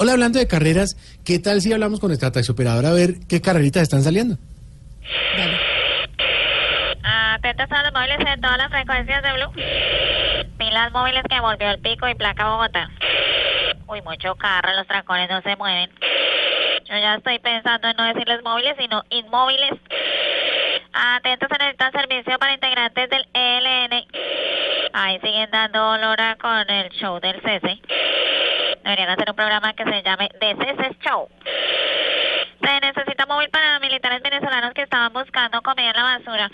Hola, hablando de carreras, ¿qué tal si hablamos con nuestra taxioperadora a ver qué carreritas están saliendo? Atentos a los móviles en todas las frecuencias de Blue. Pilas móviles que volvió el pico y placa Bogotá. Uy, mucho carro, los trancones no se mueven. Yo ya estoy pensando en no decirles móviles, sino inmóviles. Atentos, se necesita servicio para integrantes del ELN. Ahí siguen dando olor con el show del CC. Deberían hacer un programa que se llame CC Show. Se necesita móvil para militares venezolanos que estaban buscando comida en la basura.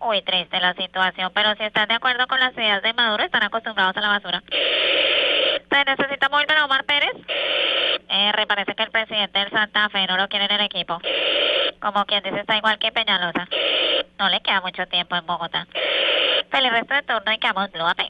Uy, triste la situación, pero si están de acuerdo con las ideas de Maduro, están acostumbrados a la basura. Se necesita móvil para Omar Pérez. R, parece que el presidente del Santa Fe no lo quiere en el equipo. Como quien dice, está igual que Peñalosa. No le queda mucho tiempo en Bogotá. Feliz resto de turno y Blue AP.